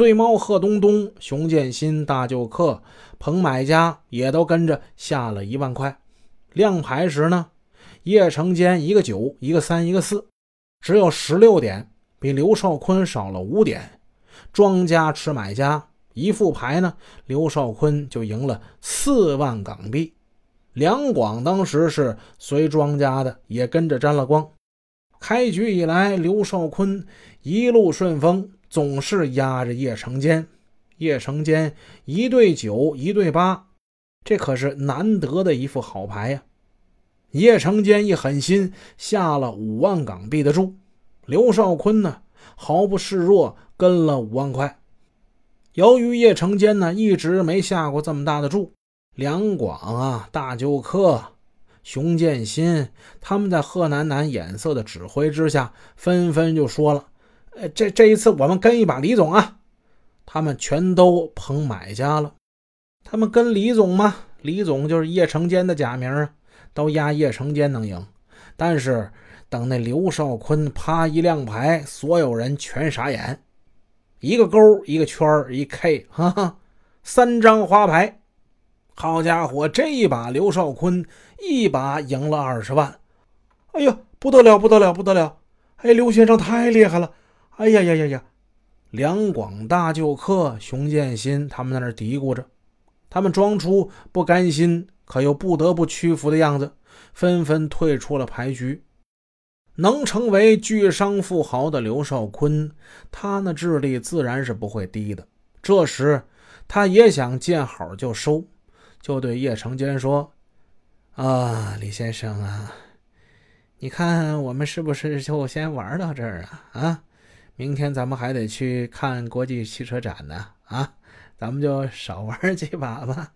醉猫贺东东、熊建新、大舅客、彭买家也都跟着下了一万块。亮牌时呢，叶成坚一个九，一个三，一个四，只有十六点，比刘少坤少了五点。庄家吃买家一副牌呢，刘少坤就赢了四万港币。两广当时是随庄家的，也跟着沾了光。开局以来，刘少坤一路顺风。总是压着叶成坚，叶成坚一对九，一对八，这可是难得的一副好牌呀。叶成坚一狠心下了五万港币的注，刘少坤呢毫不示弱，跟了五万块。由于叶成坚呢一直没下过这么大的注，两广啊、大舅客、熊建新他们在贺楠楠眼色的指挥之下，纷纷就说了。呃，这这一次我们跟一把李总啊，他们全都捧买家了。他们跟李总吗？李总就是叶成坚的假名啊，都压叶成坚能赢。但是等那刘少坤啪一亮牌，所有人全傻眼，一个勾，一个圈一 K，哈哈，三张花牌。好家伙，这一把刘少坤一把赢了二十万，哎呀，不得了，不得了，不得了！哎，刘先生太厉害了。哎呀呀呀呀！两广大舅客熊建新他们在那嘀咕着，他们装出不甘心，可又不得不屈服的样子，纷纷退出了牌局。能成为巨商富豪的刘少坤，他那智力自然是不会低的。这时，他也想见好就收，就对叶成娟说：“啊，李先生啊，你看我们是不是就先玩到这儿啊？啊？”明天咱们还得去看国际汽车展呢，啊，咱们就少玩几把吧。